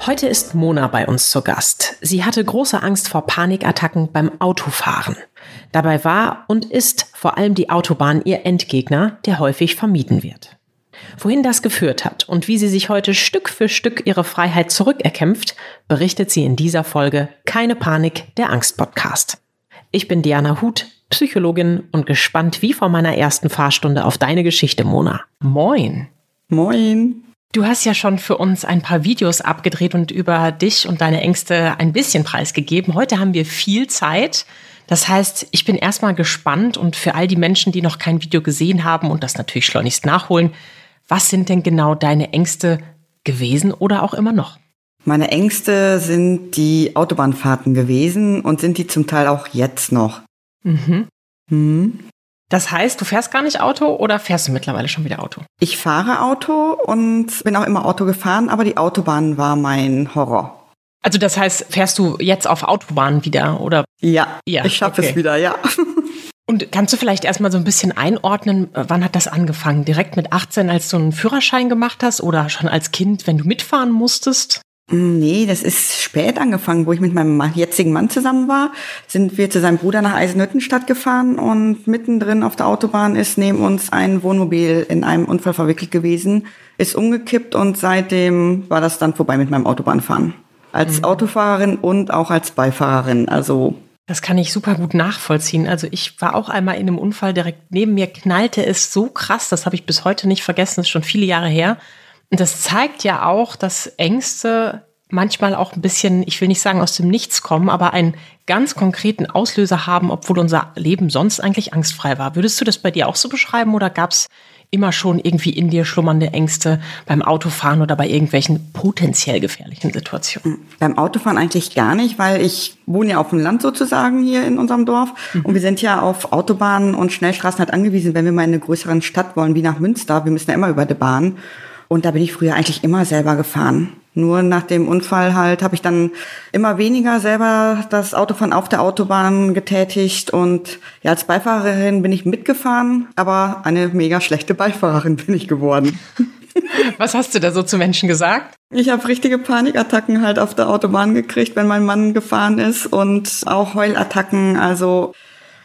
Heute ist Mona bei uns zu Gast. Sie hatte große Angst vor Panikattacken beim Autofahren. Dabei war und ist vor allem die Autobahn ihr Endgegner, der häufig vermieden wird. Wohin das geführt hat und wie sie sich heute Stück für Stück ihre Freiheit zurückerkämpft, berichtet sie in dieser Folge Keine Panik, der Angst-Podcast. Ich bin Diana Huth, Psychologin und gespannt wie vor meiner ersten Fahrstunde auf deine Geschichte, Mona. Moin. Moin. Du hast ja schon für uns ein paar Videos abgedreht und über dich und deine Ängste ein bisschen preisgegeben. Heute haben wir viel Zeit. Das heißt, ich bin erstmal gespannt und für all die Menschen, die noch kein Video gesehen haben und das natürlich schleunigst nachholen, was sind denn genau deine Ängste gewesen oder auch immer noch? Meine Ängste sind die Autobahnfahrten gewesen und sind die zum Teil auch jetzt noch. Mhm. Mhm. Das heißt, du fährst gar nicht Auto oder fährst du mittlerweile schon wieder Auto? Ich fahre Auto und bin auch immer Auto gefahren, aber die Autobahn war mein Horror. Also das heißt, fährst du jetzt auf Autobahn wieder oder? Ja, ja ich schaffe okay. es wieder, ja. Und kannst du vielleicht erstmal so ein bisschen einordnen, wann hat das angefangen? Direkt mit 18, als du einen Führerschein gemacht hast oder schon als Kind, wenn du mitfahren musstest? Nee, das ist spät angefangen, wo ich mit meinem jetzigen Mann zusammen war. Sind wir zu seinem Bruder nach Eisenhüttenstadt gefahren und mittendrin auf der Autobahn ist neben uns ein Wohnmobil in einem Unfall verwickelt gewesen, ist umgekippt und seitdem war das dann vorbei mit meinem Autobahnfahren. Als mhm. Autofahrerin und auch als Beifahrerin, also. Das kann ich super gut nachvollziehen. Also ich war auch einmal in einem Unfall direkt neben mir, knallte es so krass, das habe ich bis heute nicht vergessen, das ist schon viele Jahre her. Und das zeigt ja auch, dass Ängste manchmal auch ein bisschen, ich will nicht sagen aus dem Nichts kommen, aber einen ganz konkreten Auslöser haben, obwohl unser Leben sonst eigentlich angstfrei war. Würdest du das bei dir auch so beschreiben oder gab es immer schon irgendwie in dir schlummernde Ängste beim Autofahren oder bei irgendwelchen potenziell gefährlichen Situationen? Beim Autofahren eigentlich gar nicht, weil ich wohne ja auf dem Land sozusagen hier in unserem Dorf mhm. und wir sind ja auf Autobahnen und Schnellstraßen halt angewiesen, wenn wir mal in eine größere Stadt wollen, wie nach Münster. Wir müssen ja immer über die Bahn. Und da bin ich früher eigentlich immer selber gefahren. Nur nach dem Unfall halt habe ich dann immer weniger selber das Autofahren auf der Autobahn getätigt und ja, als Beifahrerin bin ich mitgefahren, aber eine mega schlechte Beifahrerin bin ich geworden. Was hast du da so zu Menschen gesagt? Ich habe richtige Panikattacken halt auf der Autobahn gekriegt, wenn mein Mann gefahren ist und auch Heulattacken. Also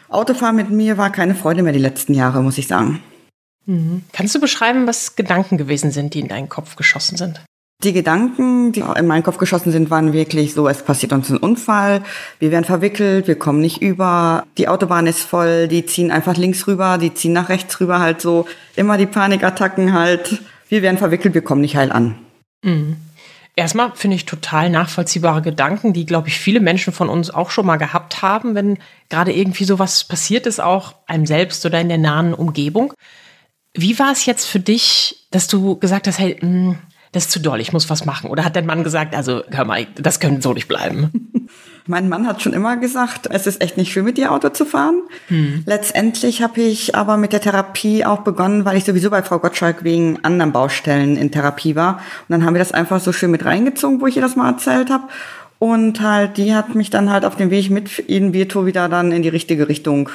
Autofahren mit mir war keine Freude mehr die letzten Jahre, muss ich sagen. Mhm. Kannst du beschreiben, was Gedanken gewesen sind, die in deinen Kopf geschossen sind? Die Gedanken, die in meinen Kopf geschossen sind, waren wirklich so, es passiert uns ein Unfall, wir werden verwickelt, wir kommen nicht über, die Autobahn ist voll, die ziehen einfach links rüber, die ziehen nach rechts rüber, halt so immer die Panikattacken halt, wir werden verwickelt, wir kommen nicht heil an. Mhm. Erstmal finde ich total nachvollziehbare Gedanken, die, glaube ich, viele Menschen von uns auch schon mal gehabt haben, wenn gerade irgendwie sowas passiert ist, auch einem selbst oder in der nahen Umgebung. Wie war es jetzt für dich, dass du gesagt hast, hey, mh, hm, das ist zu doll, ich muss was machen? Oder hat dein Mann gesagt, also hör mal, das könnte so nicht bleiben? Mein Mann hat schon immer gesagt, es ist echt nicht schön, mit dir Auto zu fahren. Hm. Letztendlich habe ich aber mit der Therapie auch begonnen, weil ich sowieso bei Frau Gottschalk wegen anderen Baustellen in Therapie war. Und dann haben wir das einfach so schön mit reingezogen, wo ich ihr das mal erzählt habe. Und halt, die hat mich dann halt auf dem Weg mit Ihnen Virtu wieder dann in die richtige Richtung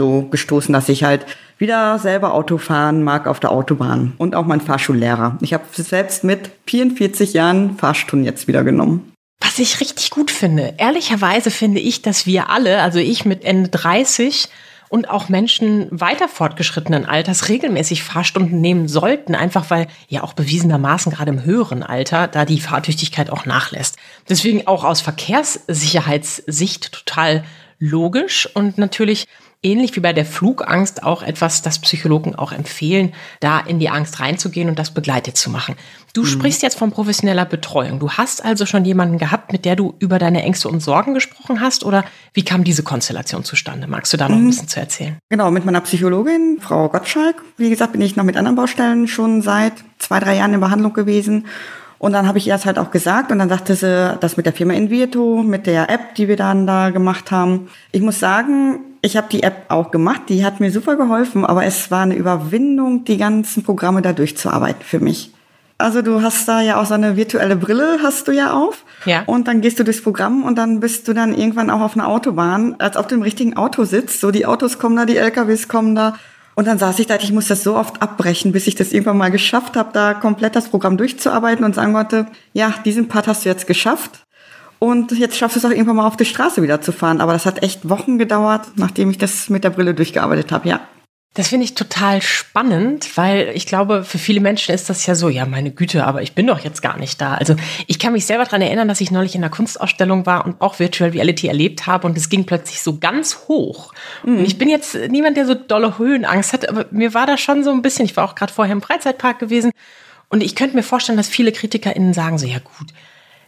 so gestoßen, dass ich halt wieder selber Auto fahren mag auf der Autobahn und auch mein Fahrschullehrer. Ich habe selbst mit 44 Jahren Fahrstunden jetzt wieder genommen. Was ich richtig gut finde. Ehrlicherweise finde ich, dass wir alle, also ich mit Ende 30 und auch Menschen weiter fortgeschrittenen Alters regelmäßig Fahrstunden nehmen sollten, einfach weil ja auch bewiesenermaßen gerade im höheren Alter da die Fahrtüchtigkeit auch nachlässt. Deswegen auch aus Verkehrssicherheitssicht total logisch und natürlich ähnlich wie bei der Flugangst auch etwas, das Psychologen auch empfehlen, da in die Angst reinzugehen und das begleitet zu machen. Du mhm. sprichst jetzt von professioneller Betreuung. Du hast also schon jemanden gehabt, mit der du über deine Ängste und Sorgen gesprochen hast oder wie kam diese Konstellation zustande? Magst du da noch ein mhm. bisschen zu erzählen? Genau, mit meiner Psychologin, Frau Gottschalk. Wie gesagt, bin ich noch mit anderen Baustellen schon seit zwei, drei Jahren in Behandlung gewesen. Und dann habe ich ihr das halt auch gesagt und dann sagte sie, das mit der Firma Invieto, mit der App, die wir dann da gemacht haben. Ich muss sagen, ich habe die App auch gemacht, die hat mir super geholfen, aber es war eine Überwindung, die ganzen Programme da durchzuarbeiten für mich. Also du hast da ja auch so eine virtuelle Brille, hast du ja auf. Ja. Und dann gehst du durchs Programm und dann bist du dann irgendwann auch auf einer Autobahn, als ob du im richtigen Auto sitzt. So die Autos kommen da, die LKWs kommen da. Und dann saß ich da, ich muss das so oft abbrechen, bis ich das irgendwann mal geschafft habe, da komplett das Programm durchzuarbeiten und sagen wollte, ja, diesen Part hast du jetzt geschafft. Und jetzt schaffst du es auch irgendwann mal auf die Straße wieder zu fahren. Aber das hat echt Wochen gedauert, nachdem ich das mit der Brille durchgearbeitet habe, ja. Das finde ich total spannend, weil ich glaube, für viele Menschen ist das ja so, ja, meine Güte, aber ich bin doch jetzt gar nicht da. Also ich kann mich selber daran erinnern, dass ich neulich in einer Kunstausstellung war und auch Virtual Reality erlebt habe und es ging plötzlich so ganz hoch. Mhm. Und ich bin jetzt niemand, der so dolle Höhenangst hat, aber mir war da schon so ein bisschen, ich war auch gerade vorher im Freizeitpark gewesen und ich könnte mir vorstellen, dass viele KritikerInnen sagen so, ja gut,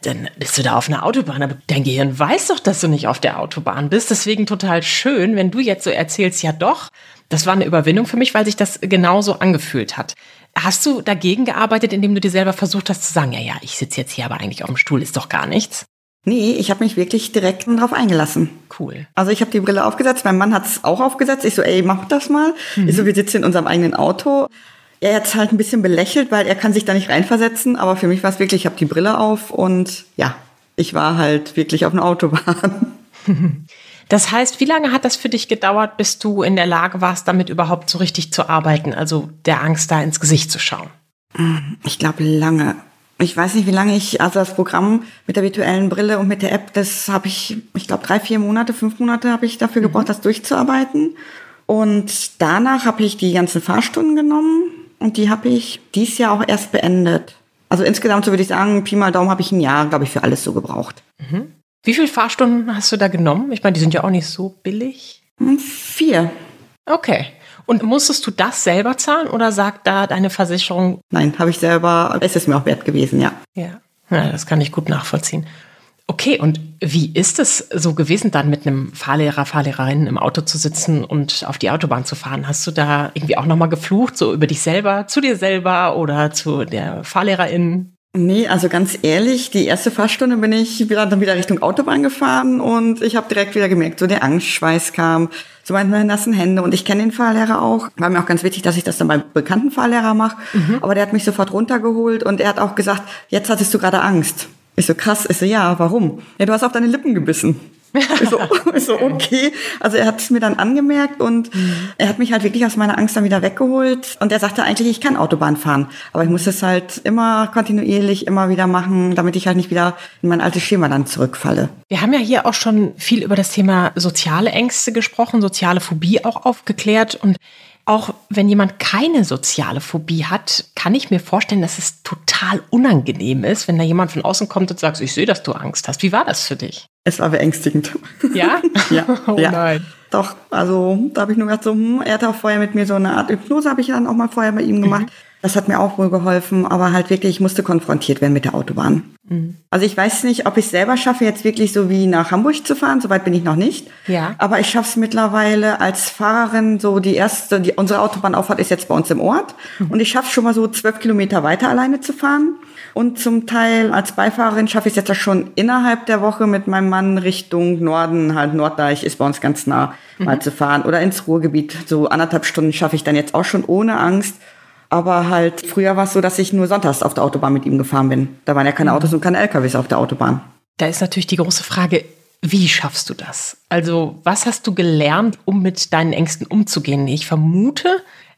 dann bist du da auf einer Autobahn, aber dein Gehirn weiß doch, dass du nicht auf der Autobahn bist. Deswegen total schön, wenn du jetzt so erzählst, ja doch, das war eine Überwindung für mich, weil sich das genauso angefühlt hat. Hast du dagegen gearbeitet, indem du dir selber versucht hast zu sagen, ja, ja, ich sitze jetzt hier aber eigentlich auf dem Stuhl, ist doch gar nichts? Nee, ich habe mich wirklich direkt darauf eingelassen. Cool. Also ich habe die Brille aufgesetzt, mein Mann hat es auch aufgesetzt. Ich so, ey, mach das mal. Mhm. Ich so, wir sitzen in unserem eigenen Auto. Er hat halt ein bisschen belächelt, weil er kann sich da nicht reinversetzen. Aber für mich war es wirklich, ich habe die Brille auf und ja, ich war halt wirklich auf einer Autobahn. Das heißt, wie lange hat das für dich gedauert, bis du in der Lage warst, damit überhaupt so richtig zu arbeiten, also der Angst da ins Gesicht zu schauen? Ich glaube lange. Ich weiß nicht, wie lange ich, also das Programm mit der virtuellen Brille und mit der App, das habe ich, ich glaube, drei, vier Monate, fünf Monate habe ich dafür mhm. gebraucht, das durchzuarbeiten. Und danach habe ich die ganzen Fahrstunden genommen und die habe ich dies Jahr auch erst beendet. Also insgesamt, so würde ich sagen, Pi mal Daumen habe ich ein Jahr, glaube ich, für alles so gebraucht. Mhm. Wie viele Fahrstunden hast du da genommen? Ich meine, die sind ja auch nicht so billig. Hm, vier. Okay. Und musstest du das selber zahlen oder sagt da deine Versicherung? Nein, habe ich selber. Es ist mir auch wert gewesen, ja. Ja. ja, das kann ich gut nachvollziehen. Okay, und wie ist es so gewesen, dann mit einem Fahrlehrer, Fahrlehrerin im Auto zu sitzen und auf die Autobahn zu fahren? Hast du da irgendwie auch nochmal geflucht, so über dich selber, zu dir selber oder zu der Fahrlehrerin? Nee, also ganz ehrlich, die erste Fahrstunde bin ich wieder, dann wieder Richtung Autobahn gefahren und ich habe direkt wieder gemerkt, so der Angstschweiß kam, so meine nassen Hände und ich kenne den Fahrlehrer auch. War mir auch ganz wichtig, dass ich das dann beim bekannten Fahrlehrer mache, mhm. aber der hat mich sofort runtergeholt und er hat auch gesagt, jetzt hattest du gerade Angst. Ich so krass, ich so ja, warum? Ja, du hast auf deine Lippen gebissen. Ich so, ich so, okay. Also er hat es mir dann angemerkt und mhm. er hat mich halt wirklich aus meiner Angst dann wieder weggeholt. Und er sagte eigentlich, ich kann Autobahn fahren. Aber ich muss es halt immer kontinuierlich immer wieder machen, damit ich halt nicht wieder in mein altes Schema dann zurückfalle. Wir haben ja hier auch schon viel über das Thema soziale Ängste gesprochen, soziale Phobie auch aufgeklärt. Und auch wenn jemand keine soziale Phobie hat, kann ich mir vorstellen, dass es total unangenehm ist, wenn da jemand von außen kommt und sagt, ich sehe, dass du Angst hast. Wie war das für dich? Es war beängstigend. Ja? ja. Oh ja. nein. Doch, also da habe ich nur gedacht, so, hm, er hat auch vorher mit mir so eine Art Hypnose, habe ich dann auch mal vorher bei ihm gemacht. Mhm. Das hat mir auch wohl geholfen, aber halt wirklich, ich musste konfrontiert werden mit der Autobahn. Mhm. Also ich weiß nicht, ob ich es selber schaffe, jetzt wirklich so wie nach Hamburg zu fahren. Soweit bin ich noch nicht. Ja. Aber ich schaffe es mittlerweile als Fahrerin, so die erste, die, unsere Autobahnauffahrt ist jetzt bei uns im Ort. Mhm. Und ich schaffe schon mal so zwölf Kilometer weiter alleine zu fahren. Und zum Teil als Beifahrerin schaffe ich es jetzt schon innerhalb der Woche mit meinem Mann Richtung Norden, halt Norddeich ist bei uns ganz nah, mhm. mal zu fahren. Oder ins Ruhrgebiet. So anderthalb Stunden schaffe ich dann jetzt auch schon ohne Angst. Aber halt, früher war es so, dass ich nur sonntags auf der Autobahn mit ihm gefahren bin. Da waren ja keine mhm. Autos und keine LKWs auf der Autobahn. Da ist natürlich die große Frage, wie schaffst du das? Also, was hast du gelernt, um mit deinen Ängsten umzugehen? Ich vermute,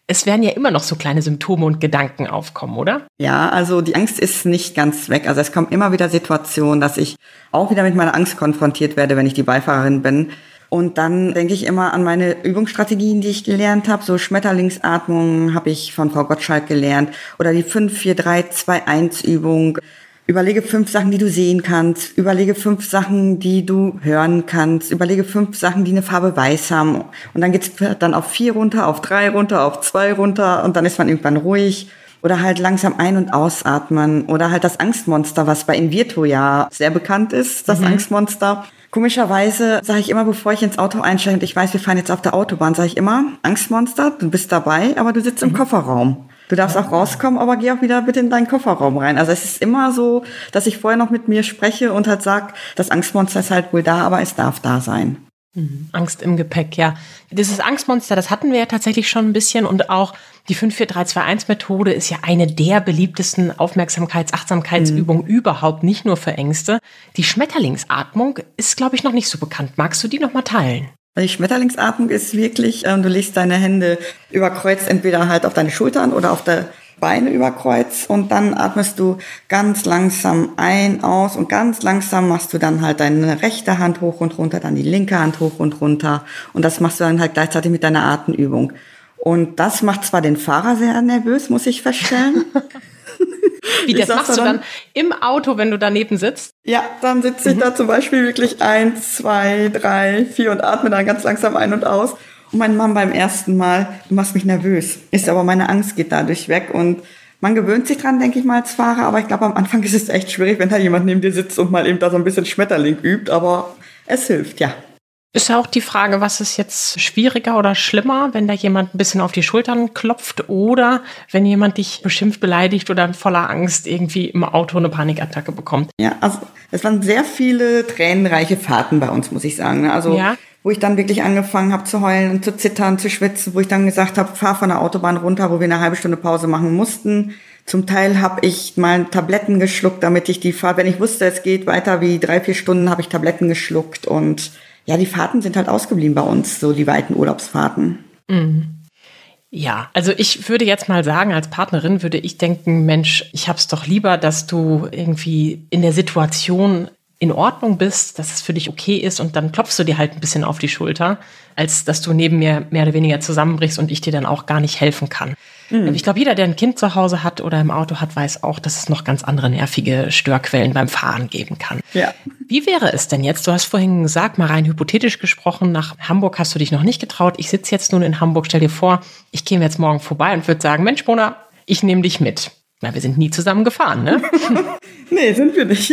es werden ja immer noch so kleine Symptome und Gedanken aufkommen, oder? Ja, also die Angst ist nicht ganz weg. Also es kommen immer wieder Situationen, dass ich auch wieder mit meiner Angst konfrontiert werde, wenn ich die Beifahrerin bin. Und dann denke ich immer an meine Übungsstrategien, die ich gelernt habe. So Schmetterlingsatmung habe ich von Frau Gottschalk gelernt. Oder die 5, 4, 3, 2, 1 Übung. Überlege fünf Sachen, die du sehen kannst. Überlege fünf Sachen, die du hören kannst. Überlege fünf Sachen, die eine Farbe weiß haben. Und dann geht's dann auf vier runter, auf drei runter, auf zwei runter. Und dann ist man irgendwann ruhig. Oder halt langsam ein- und ausatmen. Oder halt das Angstmonster, was bei Invirtu ja sehr bekannt ist, das mhm. Angstmonster. Komischerweise sage ich immer, bevor ich ins Auto einsteige und ich weiß, wir fahren jetzt auf der Autobahn, sage ich immer, Angstmonster, du bist dabei, aber du sitzt im mhm. Kofferraum. Du darfst auch rauskommen, aber geh auch wieder bitte in deinen Kofferraum rein. Also es ist immer so, dass ich vorher noch mit mir spreche und halt sag, das Angstmonster ist halt wohl da, aber es darf da sein. Mhm. Angst im Gepäck, ja. Dieses Angstmonster, das hatten wir ja tatsächlich schon ein bisschen und auch die 54321-Methode ist ja eine der beliebtesten Aufmerksamkeits-, Achtsamkeitsübungen mhm. überhaupt, nicht nur für Ängste. Die Schmetterlingsatmung ist, glaube ich, noch nicht so bekannt. Magst du die noch mal teilen? Die Schmetterlingsatmung ist wirklich, ähm, du legst deine Hände über Kreuz entweder halt auf deine Schultern oder auf der Beine über Kreuz und dann atmest du ganz langsam ein, aus und ganz langsam machst du dann halt deine rechte Hand hoch und runter, dann die linke Hand hoch und runter und das machst du dann halt gleichzeitig mit deiner Atemübung. Und das macht zwar den Fahrer sehr nervös, muss ich feststellen. Wie, das machst du dann im Auto, wenn du daneben sitzt? Ja, dann sitze ich mhm. da zum Beispiel wirklich eins, zwei, drei, vier und atme dann ganz langsam ein und aus. Mein Mann beim ersten Mal, du machst mich nervös. Ist aber meine Angst geht dadurch weg und man gewöhnt sich dran, denke ich mal, als Fahrer, aber ich glaube, am Anfang ist es echt schwierig, wenn da jemand neben dir sitzt und mal eben da so ein bisschen Schmetterling übt, aber es hilft, ja. Ist ja auch die Frage, was ist jetzt schwieriger oder schlimmer, wenn da jemand ein bisschen auf die Schultern klopft oder wenn jemand dich beschimpft, beleidigt oder voller Angst irgendwie im Auto eine Panikattacke bekommt? Ja, also es waren sehr viele tränenreiche Fahrten bei uns, muss ich sagen. Ne? Also ja. Wo ich dann wirklich angefangen habe zu heulen und zu zittern, zu schwitzen, wo ich dann gesagt habe, fahr von der Autobahn runter, wo wir eine halbe Stunde Pause machen mussten. Zum Teil habe ich mal Tabletten geschluckt, damit ich die Fahrt, wenn ich wusste, es geht weiter wie drei, vier Stunden, habe ich Tabletten geschluckt und ja, die Fahrten sind halt ausgeblieben bei uns, so die weiten Urlaubsfahrten. Mhm. Ja, also ich würde jetzt mal sagen, als Partnerin würde ich denken, Mensch, ich hab's doch lieber, dass du irgendwie in der Situation in Ordnung bist, dass es für dich okay ist und dann klopfst du dir halt ein bisschen auf die Schulter, als dass du neben mir mehr oder weniger zusammenbrichst und ich dir dann auch gar nicht helfen kann. Mhm. Ich glaube, jeder, der ein Kind zu Hause hat oder im Auto hat, weiß auch, dass es noch ganz andere nervige Störquellen beim Fahren geben kann. Ja. Wie wäre es denn jetzt? Du hast vorhin gesagt, mal rein hypothetisch gesprochen, nach Hamburg hast du dich noch nicht getraut. Ich sitze jetzt nun in Hamburg. Stell dir vor, ich gehe jetzt morgen vorbei und würde sagen, Mensch, Mona, ich nehme dich mit. Na, wir sind nie zusammen gefahren, ne? nee, sind wir nicht.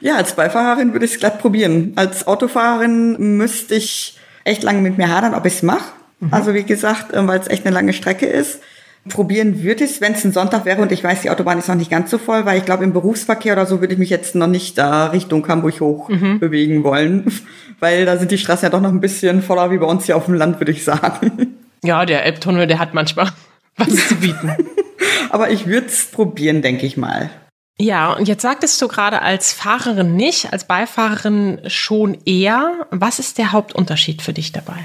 Ja, als Beifahrerin würde ich es glatt probieren. Als Autofahrerin müsste ich echt lange mit mir hadern, ob ich es mache. Mhm. Also wie gesagt, äh, weil es echt eine lange Strecke ist. Probieren würde ich es, wenn es ein Sonntag wäre und ich weiß, die Autobahn ist noch nicht ganz so voll, weil ich glaube, im Berufsverkehr oder so würde ich mich jetzt noch nicht da Richtung Hamburg hoch mhm. bewegen wollen, weil da sind die Straßen ja doch noch ein bisschen voller wie bei uns hier auf dem Land, würde ich sagen. Ja, der Elbtunnel, der hat manchmal was zu bieten. Aber ich würde es probieren, denke ich mal. Ja, und jetzt sagtest du gerade als Fahrerin nicht, als Beifahrerin schon eher. Was ist der Hauptunterschied für dich dabei?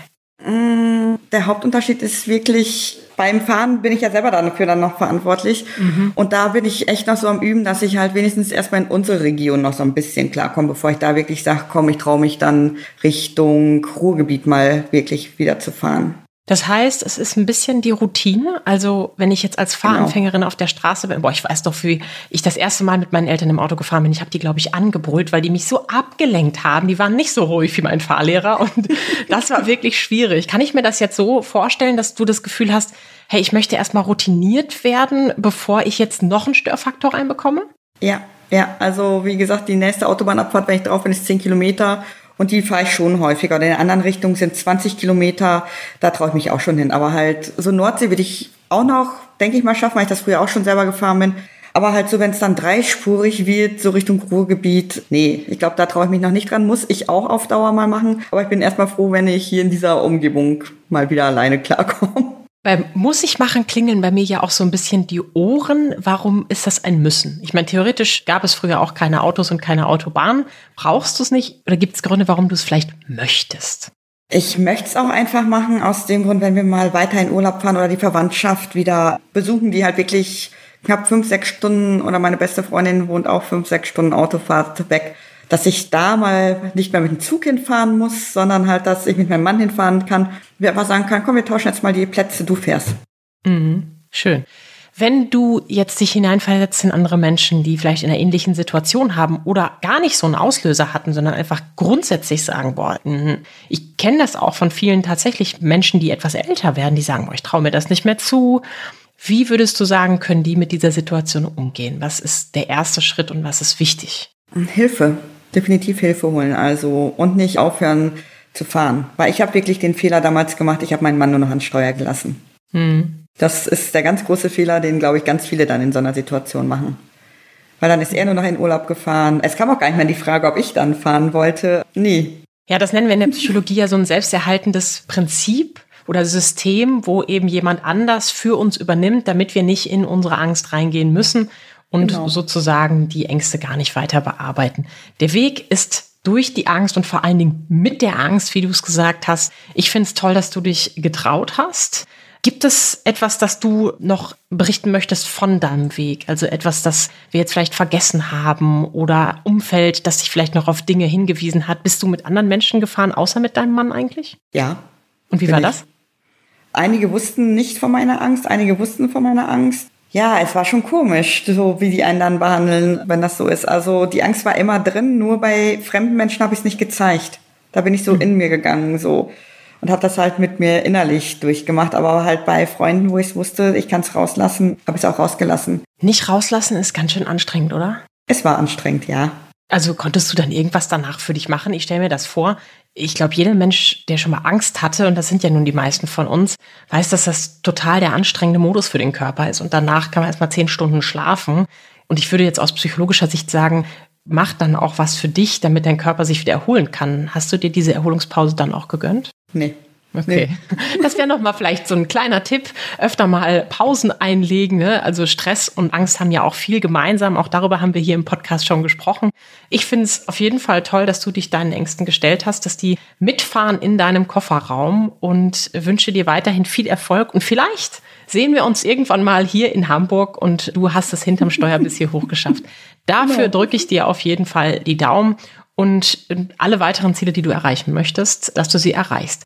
Mm, der Hauptunterschied ist wirklich, beim Fahren bin ich ja selber dafür dann noch verantwortlich. Mhm. Und da bin ich echt noch so am Üben, dass ich halt wenigstens erstmal in unsere Region noch so ein bisschen klarkomme, bevor ich da wirklich sage, komm, ich traue mich dann Richtung Ruhrgebiet mal wirklich wieder zu fahren. Das heißt, es ist ein bisschen die Routine. Also, wenn ich jetzt als genau. Fahranfängerin genau. auf der Straße bin, boah, ich weiß doch, wie ich das erste Mal mit meinen Eltern im Auto gefahren bin. Ich habe die, glaube ich, angebrüllt, weil die mich so abgelenkt haben. Die waren nicht so ruhig wie mein Fahrlehrer und das war wirklich schwierig. Kann ich mir das jetzt so vorstellen, dass du das Gefühl hast, hey, ich möchte erstmal routiniert werden, bevor ich jetzt noch einen Störfaktor reinbekomme? Ja, ja. Also, wie gesagt, die nächste Autobahnabfahrt, wenn ich drauf bin, ist 10 Kilometer. Und die fahre ich schon häufiger. In der anderen Richtung sind 20 Kilometer, da traue ich mich auch schon hin. Aber halt so Nordsee würde ich auch noch, denke ich mal, schaffen, weil ich das früher auch schon selber gefahren bin. Aber halt so, wenn es dann dreispurig wird, so Richtung Ruhrgebiet, nee, ich glaube, da traue ich mich noch nicht dran. Muss ich auch auf Dauer mal machen. Aber ich bin erstmal froh, wenn ich hier in dieser Umgebung mal wieder alleine klarkomme. Beim Muss ich machen klingeln bei mir ja auch so ein bisschen die Ohren. Warum ist das ein Müssen? Ich meine, theoretisch gab es früher auch keine Autos und keine Autobahn. Brauchst du es nicht? Oder gibt es Gründe, warum du es vielleicht möchtest? Ich möchte es auch einfach machen, aus dem Grund, wenn wir mal weiter in Urlaub fahren oder die Verwandtschaft wieder besuchen, die halt wirklich knapp fünf, sechs Stunden oder meine beste Freundin wohnt auch fünf, sechs Stunden Autofahrt weg dass ich da mal nicht mehr mit dem Zug hinfahren muss, sondern halt, dass ich mit meinem Mann hinfahren kann. Wir einfach sagen kann, komm, wir tauschen jetzt mal die Plätze, du fährst. Mhm, schön. Wenn du jetzt dich hineinversetzt in andere Menschen, die vielleicht in einer ähnlichen Situation haben oder gar nicht so einen Auslöser hatten, sondern einfach grundsätzlich sagen, boah, mhm, ich kenne das auch von vielen tatsächlich Menschen, die etwas älter werden, die sagen, boah, ich traue mir das nicht mehr zu. Wie würdest du sagen, können die mit dieser Situation umgehen? Was ist der erste Schritt und was ist wichtig? Hilfe definitiv Hilfe holen. Also und nicht aufhören zu fahren. Weil ich habe wirklich den Fehler damals gemacht, ich habe meinen Mann nur noch an Steuer gelassen. Hm. Das ist der ganz große Fehler, den, glaube ich, ganz viele dann in so einer Situation machen. Weil dann ist er nur noch in Urlaub gefahren. Es kam auch gar nicht mehr die Frage, ob ich dann fahren wollte. Nie. Ja, das nennen wir in der Psychologie ja so ein selbsterhaltendes Prinzip oder System, wo eben jemand anders für uns übernimmt, damit wir nicht in unsere Angst reingehen müssen und genau. sozusagen die Ängste gar nicht weiter bearbeiten. Der Weg ist durch die Angst und vor allen Dingen mit der Angst, wie du es gesagt hast. Ich finde es toll, dass du dich getraut hast. Gibt es etwas, das du noch berichten möchtest von deinem Weg? Also etwas, das wir jetzt vielleicht vergessen haben oder Umfeld, das dich vielleicht noch auf Dinge hingewiesen hat? Bist du mit anderen Menschen gefahren, außer mit deinem Mann eigentlich? Ja. Und wie war ich. das? Einige wussten nicht von meiner Angst, einige wussten von meiner Angst. Ja, es war schon komisch, so wie die einen dann behandeln, wenn das so ist. Also die Angst war immer drin, nur bei fremden Menschen habe ich es nicht gezeigt. Da bin ich so mhm. in mir gegangen, so und habe das halt mit mir innerlich durchgemacht. Aber halt bei Freunden, wo ich wusste, ich kann es rauslassen, habe ich es auch rausgelassen. Nicht rauslassen ist ganz schön anstrengend, oder? Es war anstrengend, ja. Also konntest du dann irgendwas danach für dich machen? Ich stelle mir das vor. Ich glaube, jeder Mensch, der schon mal Angst hatte, und das sind ja nun die meisten von uns, weiß, dass das total der anstrengende Modus für den Körper ist. Und danach kann man erstmal zehn Stunden schlafen. Und ich würde jetzt aus psychologischer Sicht sagen, mach dann auch was für dich, damit dein Körper sich wieder erholen kann. Hast du dir diese Erholungspause dann auch gegönnt? Nee. Okay. Nee. Das wäre nochmal vielleicht so ein kleiner Tipp. Öfter mal Pausen einlegen. Ne? Also Stress und Angst haben ja auch viel gemeinsam. Auch darüber haben wir hier im Podcast schon gesprochen. Ich finde es auf jeden Fall toll, dass du dich deinen Ängsten gestellt hast, dass die mitfahren in deinem Kofferraum und wünsche dir weiterhin viel Erfolg. Und vielleicht sehen wir uns irgendwann mal hier in Hamburg und du hast es hinterm Steuer bis hier hochgeschafft. Dafür drücke ich dir auf jeden Fall die Daumen und alle weiteren Ziele, die du erreichen möchtest, dass du sie erreichst.